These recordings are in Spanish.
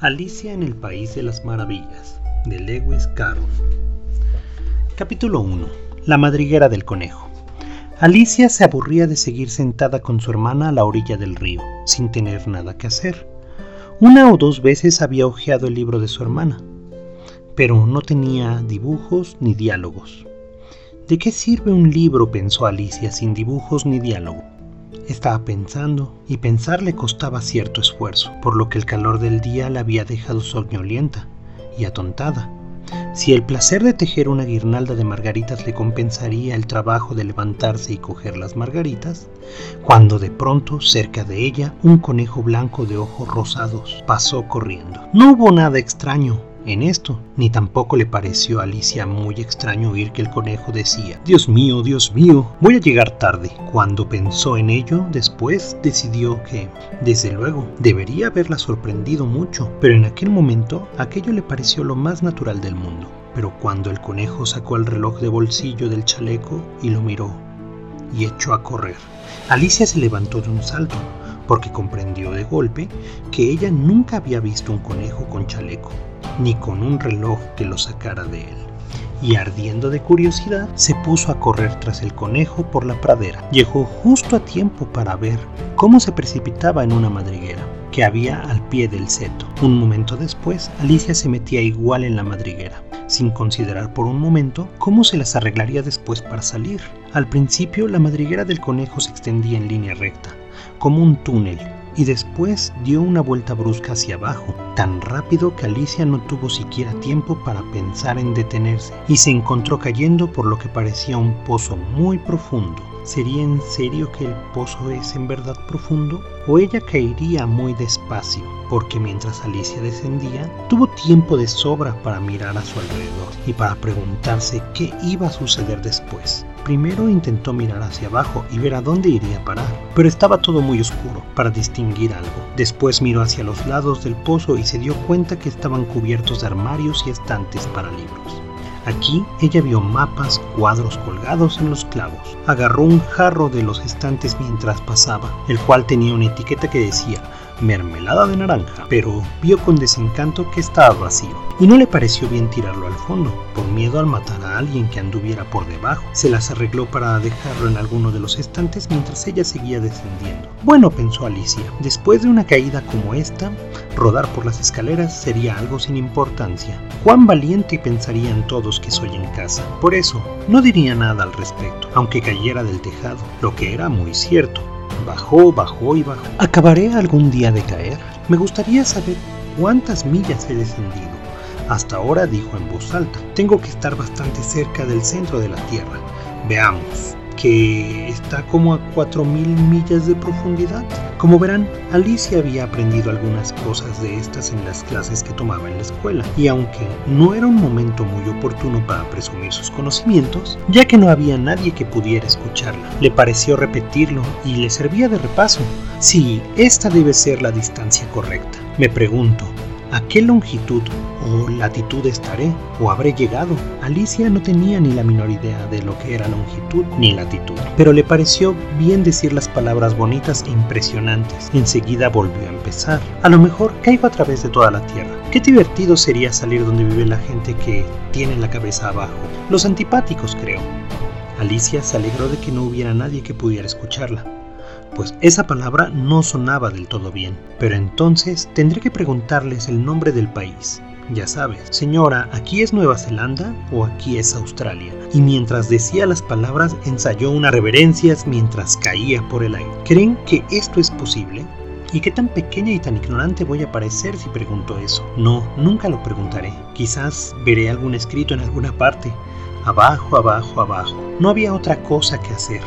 Alicia en el País de las Maravillas, de Lewis Carroll. Capítulo 1. La madriguera del conejo. Alicia se aburría de seguir sentada con su hermana a la orilla del río, sin tener nada que hacer. Una o dos veces había hojeado el libro de su hermana, pero no tenía dibujos ni diálogos. ¿De qué sirve un libro? pensó Alicia, sin dibujos ni diálogo. Estaba pensando, y pensar le costaba cierto esfuerzo, por lo que el calor del día la había dejado soñolienta y atontada. Si el placer de tejer una guirnalda de margaritas le compensaría el trabajo de levantarse y coger las margaritas, cuando de pronto cerca de ella un conejo blanco de ojos rosados pasó corriendo. No hubo nada extraño, en esto, ni tampoco le pareció a Alicia muy extraño oír que el conejo decía, Dios mío, Dios mío, voy a llegar tarde. Cuando pensó en ello, después decidió que, desde luego, debería haberla sorprendido mucho, pero en aquel momento aquello le pareció lo más natural del mundo. Pero cuando el conejo sacó el reloj de bolsillo del chaleco y lo miró, y echó a correr, Alicia se levantó de un salto, porque comprendió de golpe que ella nunca había visto un conejo con chaleco ni con un reloj que lo sacara de él. Y ardiendo de curiosidad, se puso a correr tras el conejo por la pradera. Llegó justo a tiempo para ver cómo se precipitaba en una madriguera que había al pie del seto. Un momento después, Alicia se metía igual en la madriguera, sin considerar por un momento cómo se las arreglaría después para salir. Al principio, la madriguera del conejo se extendía en línea recta, como un túnel y después dio una vuelta brusca hacia abajo, tan rápido que Alicia no tuvo siquiera tiempo para pensar en detenerse y se encontró cayendo por lo que parecía un pozo muy profundo. ¿Sería en serio que el pozo es en verdad profundo? ¿O ella caería muy despacio? Porque mientras Alicia descendía, tuvo tiempo de sobra para mirar a su alrededor y para preguntarse qué iba a suceder después. Primero intentó mirar hacia abajo y ver a dónde iría a parar, pero estaba todo muy oscuro para distinguir algo. Después miró hacia los lados del pozo y se dio cuenta que estaban cubiertos de armarios y estantes para libros. Aquí ella vio mapas, cuadros colgados en los clavos. Agarró un jarro de los estantes mientras pasaba, el cual tenía una etiqueta que decía mermelada de naranja, pero vio con desencanto que estaba vacío y no le pareció bien tirarlo al fondo, por miedo al matar a alguien que anduviera por debajo. Se las arregló para dejarlo en alguno de los estantes mientras ella seguía descendiendo. Bueno, pensó Alicia, después de una caída como esta, rodar por las escaleras sería algo sin importancia. Cuán valiente pensarían todos que soy en casa. Por eso, no diría nada al respecto, aunque cayera del tejado, lo que era muy cierto. Bajó, bajó y bajó. ¿Acabaré algún día de caer? Me gustaría saber cuántas millas he descendido. Hasta ahora dijo en voz alta, tengo que estar bastante cerca del centro de la Tierra. Veamos que está como a 4.000 millas de profundidad. Como verán, Alicia había aprendido algunas cosas de estas en las clases que tomaba en la escuela, y aunque no era un momento muy oportuno para presumir sus conocimientos, ya que no había nadie que pudiera escucharla, le pareció repetirlo y le servía de repaso. Sí, esta debe ser la distancia correcta. Me pregunto, ¿A qué longitud o latitud estaré o habré llegado? Alicia no tenía ni la menor idea de lo que era longitud ni latitud, pero le pareció bien decir las palabras bonitas e impresionantes. Enseguida volvió a empezar. A lo mejor caigo a través de toda la Tierra. Qué divertido sería salir donde vive la gente que tiene la cabeza abajo. Los antipáticos, creo. Alicia se alegró de que no hubiera nadie que pudiera escucharla pues esa palabra no sonaba del todo bien. Pero entonces tendré que preguntarles el nombre del país. Ya sabes, señora, ¿aquí es Nueva Zelanda o aquí es Australia? Y mientras decía las palabras ensayó unas reverencias mientras caía por el aire. ¿Creen que esto es posible? ¿Y qué tan pequeña y tan ignorante voy a parecer si pregunto eso? No, nunca lo preguntaré. Quizás veré algún escrito en alguna parte. Abajo, abajo, abajo. No había otra cosa que hacer.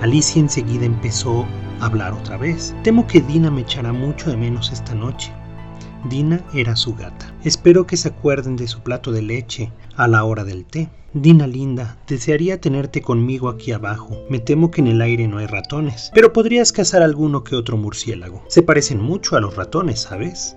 Alicia enseguida empezó hablar otra vez. Temo que Dina me echará mucho de menos esta noche. Dina era su gata. Espero que se acuerden de su plato de leche a la hora del té. Dina linda, desearía tenerte conmigo aquí abajo. Me temo que en el aire no hay ratones, pero podrías cazar alguno que otro murciélago. Se parecen mucho a los ratones, ¿sabes?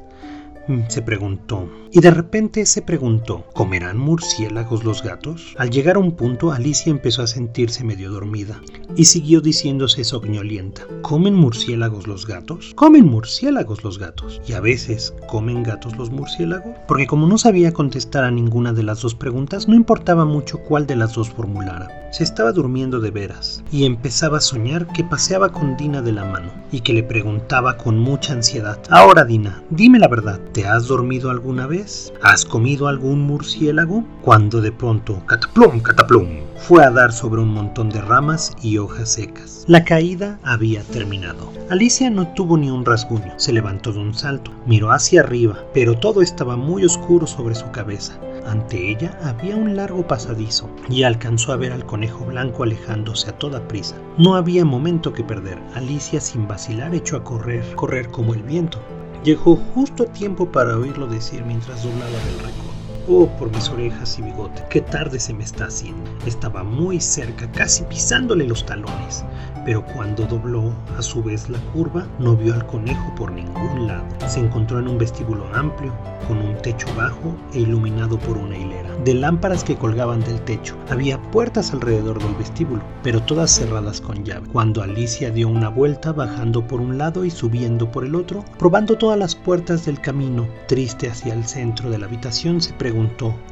Mm, se preguntó. Y de repente se preguntó, ¿comerán murciélagos los gatos? Al llegar a un punto, Alicia empezó a sentirse medio dormida y siguió diciéndose soñolienta. ¿Comen murciélagos los gatos? Comen murciélagos los gatos. Y a veces, ¿comen gatos los murciélagos? Porque como no sabía contestar a ninguna de las dos preguntas, no importaba mucho cuál de las dos formulara. Se estaba durmiendo de veras y empezaba a soñar que paseaba con Dina de la mano y que le preguntaba con mucha ansiedad. Ahora, Dina, dime la verdad, ¿te has dormido alguna vez? ¿Has comido algún murciélago? Cuando de pronto, cataplum, cataplum, fue a dar sobre un montón de ramas y hojas secas. La caída había terminado. Alicia no tuvo ni un rasguño. Se levantó de un salto, miró hacia arriba, pero todo estaba muy oscuro sobre su cabeza. Ante ella había un largo pasadizo y alcanzó a ver al conejo blanco alejándose a toda prisa. No había momento que perder. Alicia sin vacilar echó a correr, correr como el viento. Llegó justo a tiempo para oírlo decir mientras doblaba del recodo. Oh, por mis orejas y bigote, qué tarde se me está haciendo. Estaba muy cerca, casi pisándole los talones, pero cuando dobló a su vez la curva, no vio al conejo por ningún lado. Se encontró en un vestíbulo amplio, con un techo bajo e iluminado por una hilera de lámparas que colgaban del techo. Había puertas alrededor del vestíbulo, pero todas cerradas con llave. Cuando Alicia dio una vuelta bajando por un lado y subiendo por el otro, probando todas las puertas del camino, triste hacia el centro de la habitación, se preguntó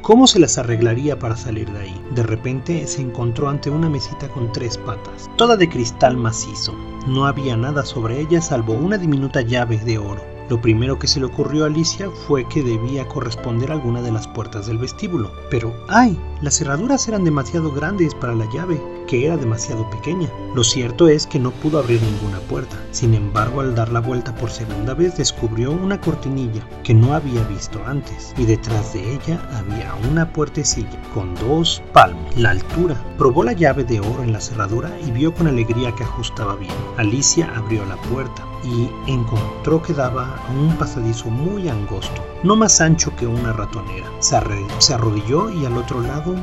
cómo se las arreglaría para salir de ahí. De repente se encontró ante una mesita con tres patas, toda de cristal macizo. No había nada sobre ella salvo una diminuta llave de oro. Lo primero que se le ocurrió a Alicia fue que debía corresponder a alguna de las puertas del vestíbulo. Pero, ¡ay! Las cerraduras eran demasiado grandes para la llave, que era demasiado pequeña. Lo cierto es que no pudo abrir ninguna puerta. Sin embargo, al dar la vuelta por segunda vez, descubrió una cortinilla que no había visto antes, y detrás de ella había una puertecilla con dos palmos, la altura. Probó la llave de oro en la cerradura y vio con alegría que ajustaba bien. Alicia abrió la puerta y encontró que daba a un pasadizo muy angosto, no más ancho que una ratonera. Se, arrodilló y al otro lado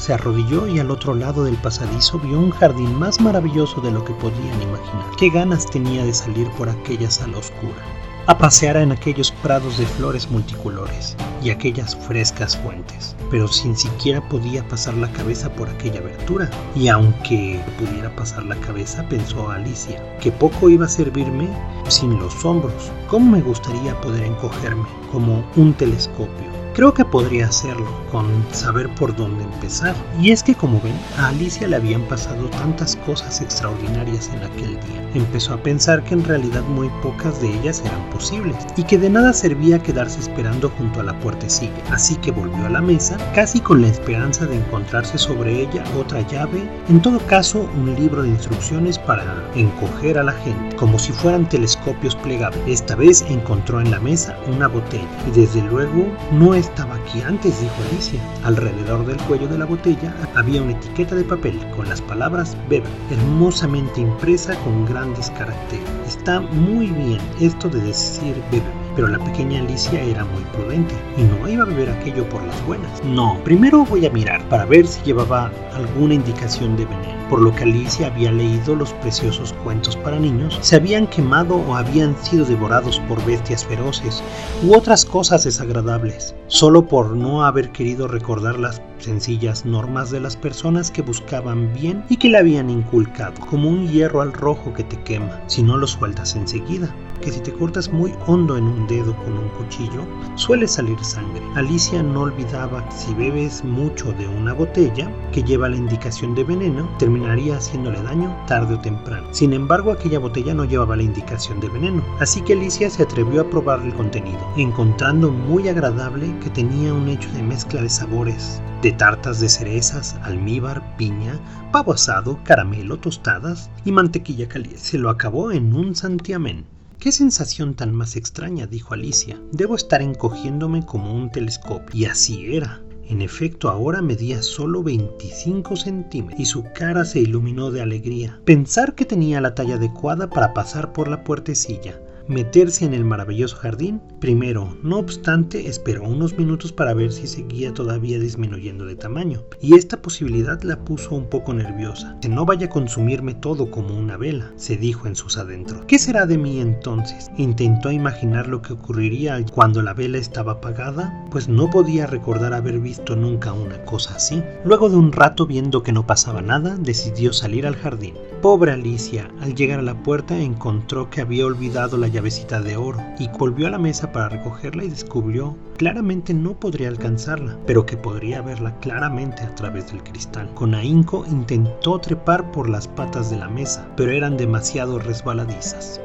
se arrodilló y al otro lado del pasadizo vio un jardín más maravilloso de lo que podían imaginar. Qué ganas tenía de salir por aquella sala oscura a pasear en aquellos prados de flores multicolores y aquellas frescas fuentes, pero sin siquiera podía pasar la cabeza por aquella abertura. Y aunque pudiera pasar la cabeza, pensó Alicia, que poco iba a servirme sin los hombros. ¿Cómo me gustaría poder encogerme como un telescopio? Creo que podría hacerlo con saber por dónde empezar. Y es que como ven, a Alicia le habían pasado tantas cosas extraordinarias en aquel día. Empezó a pensar que en realidad muy pocas de ellas eran posibles y que de nada servía quedarse esperando junto a la puertecilla. Así que volvió a la mesa, casi con la esperanza de encontrarse sobre ella otra llave, en todo caso un libro de instrucciones para encoger a la gente, como si fueran telescopios plegables. Esta vez encontró en la mesa una botella y desde luego no estaba aquí antes, dijo Alicia. Alrededor del cuello de la botella había una etiqueta de papel con las palabras bebe, hermosamente impresa con grandes caracteres. Está muy bien esto de decir bebe, pero la pequeña Alicia era muy prudente y no iba a beber aquello por las buenas. No, primero voy a mirar para ver si llevaba alguna indicación de veneno por lo que Alicia había leído los preciosos cuentos para niños, se habían quemado o habían sido devorados por bestias feroces u otras cosas desagradables, solo por no haber querido recordar las sencillas normas de las personas que buscaban bien y que le habían inculcado, como un hierro al rojo que te quema si no lo sueltas enseguida que si te cortas muy hondo en un dedo con un cuchillo, suele salir sangre. Alicia no olvidaba que si bebes mucho de una botella que lleva la indicación de veneno, terminaría haciéndole daño tarde o temprano. Sin embargo, aquella botella no llevaba la indicación de veneno, así que Alicia se atrevió a probar el contenido, encontrando muy agradable que tenía un hecho de mezcla de sabores, de tartas de cerezas, almíbar, piña, pavo asado, caramelo, tostadas y mantequilla caliente. Se lo acabó en un santiamén. Qué sensación tan más extraña, dijo Alicia. Debo estar encogiéndome como un telescopio. Y así era. En efecto, ahora medía solo 25 centímetros y su cara se iluminó de alegría. Pensar que tenía la talla adecuada para pasar por la puertecilla. Meterse en el maravilloso jardín. Primero, no obstante, esperó unos minutos para ver si seguía todavía disminuyendo de tamaño, y esta posibilidad la puso un poco nerviosa. Que no vaya a consumirme todo como una vela, se dijo en sus adentros. ¿Qué será de mí entonces? Intentó imaginar lo que ocurriría cuando la vela estaba apagada, pues no podía recordar haber visto nunca una cosa así. Luego de un rato viendo que no pasaba nada, decidió salir al jardín. Pobre Alicia, al llegar a la puerta encontró que había olvidado la llavecita de oro y volvió a la mesa para recogerla y descubrió claramente no podría alcanzarla, pero que podría verla claramente a través del cristal. Con ahínco intentó trepar por las patas de la mesa, pero eran demasiado resbaladizas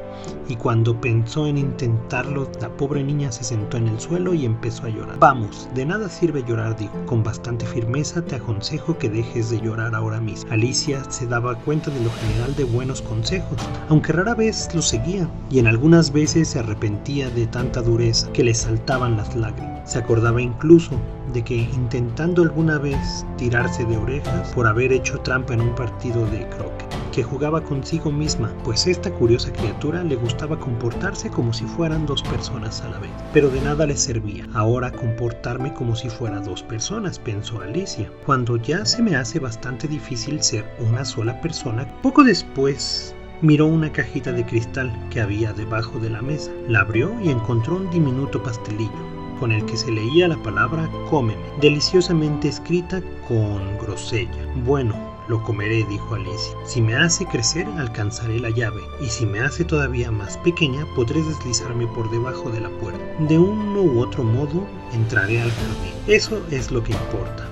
y cuando pensó en intentarlo, la pobre niña se sentó en el suelo y empezó a llorar. Vamos, de nada sirve llorar, dijo. Con bastante firmeza te aconsejo que dejes de llorar ahora mismo. Alicia se daba cuenta de lo general de buenos consejos, aunque rara vez los seguía, y en algunas veces se arrepentía de tanta dureza que le saltaban las lágrimas. Se acordaba incluso de que intentando alguna vez tirarse de orejas por haber hecho trampa en un partido de croquet, que jugaba consigo misma, pues esta curiosa criatura le gustaba comportarse como si fueran dos personas a la vez. Pero de nada le servía ahora comportarme como si fuera dos personas, pensó Alicia, cuando ya se me hace bastante difícil ser una sola persona. Poco después miró una cajita de cristal que había debajo de la mesa, la abrió y encontró un diminuto pastelillo con el que se leía la palabra cómeme, deliciosamente escrita con grosella. Bueno, lo comeré, dijo Alicia. Si me hace crecer, alcanzaré la llave, y si me hace todavía más pequeña, podré deslizarme por debajo de la puerta. De uno u otro modo, entraré al jardín. Eso es lo que importa.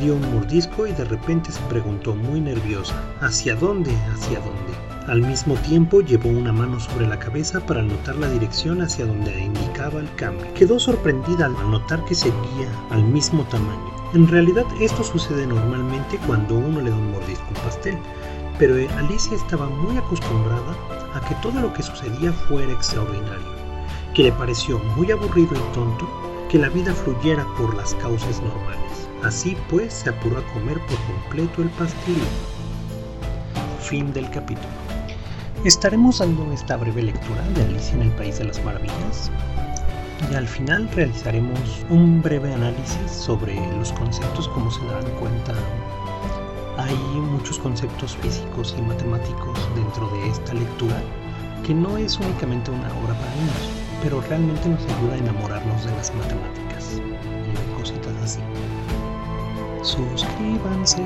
Dio un mordisco y de repente se preguntó muy nerviosa, ¿hacia dónde? ¿Hacia dónde? Al mismo tiempo llevó una mano sobre la cabeza para notar la dirección hacia donde indicaba el cambio. Quedó sorprendida al notar que seguía al mismo tamaño. En realidad esto sucede normalmente cuando uno le da un mordisco a un pastel, pero Alicia estaba muy acostumbrada a que todo lo que sucedía fuera extraordinario, que le pareció muy aburrido y tonto que la vida fluyera por las causas normales. Así pues se apuró a comer por completo el pastelillo. Fin del capítulo. Estaremos dando esta breve lectura de Alicia en el País de las Maravillas y al final realizaremos un breve análisis sobre los conceptos como se darán cuenta. Hay muchos conceptos físicos y matemáticos dentro de esta lectura que no es únicamente una obra para niños, pero realmente nos ayuda a enamorarnos de las matemáticas y cositas así. Suscríbanse.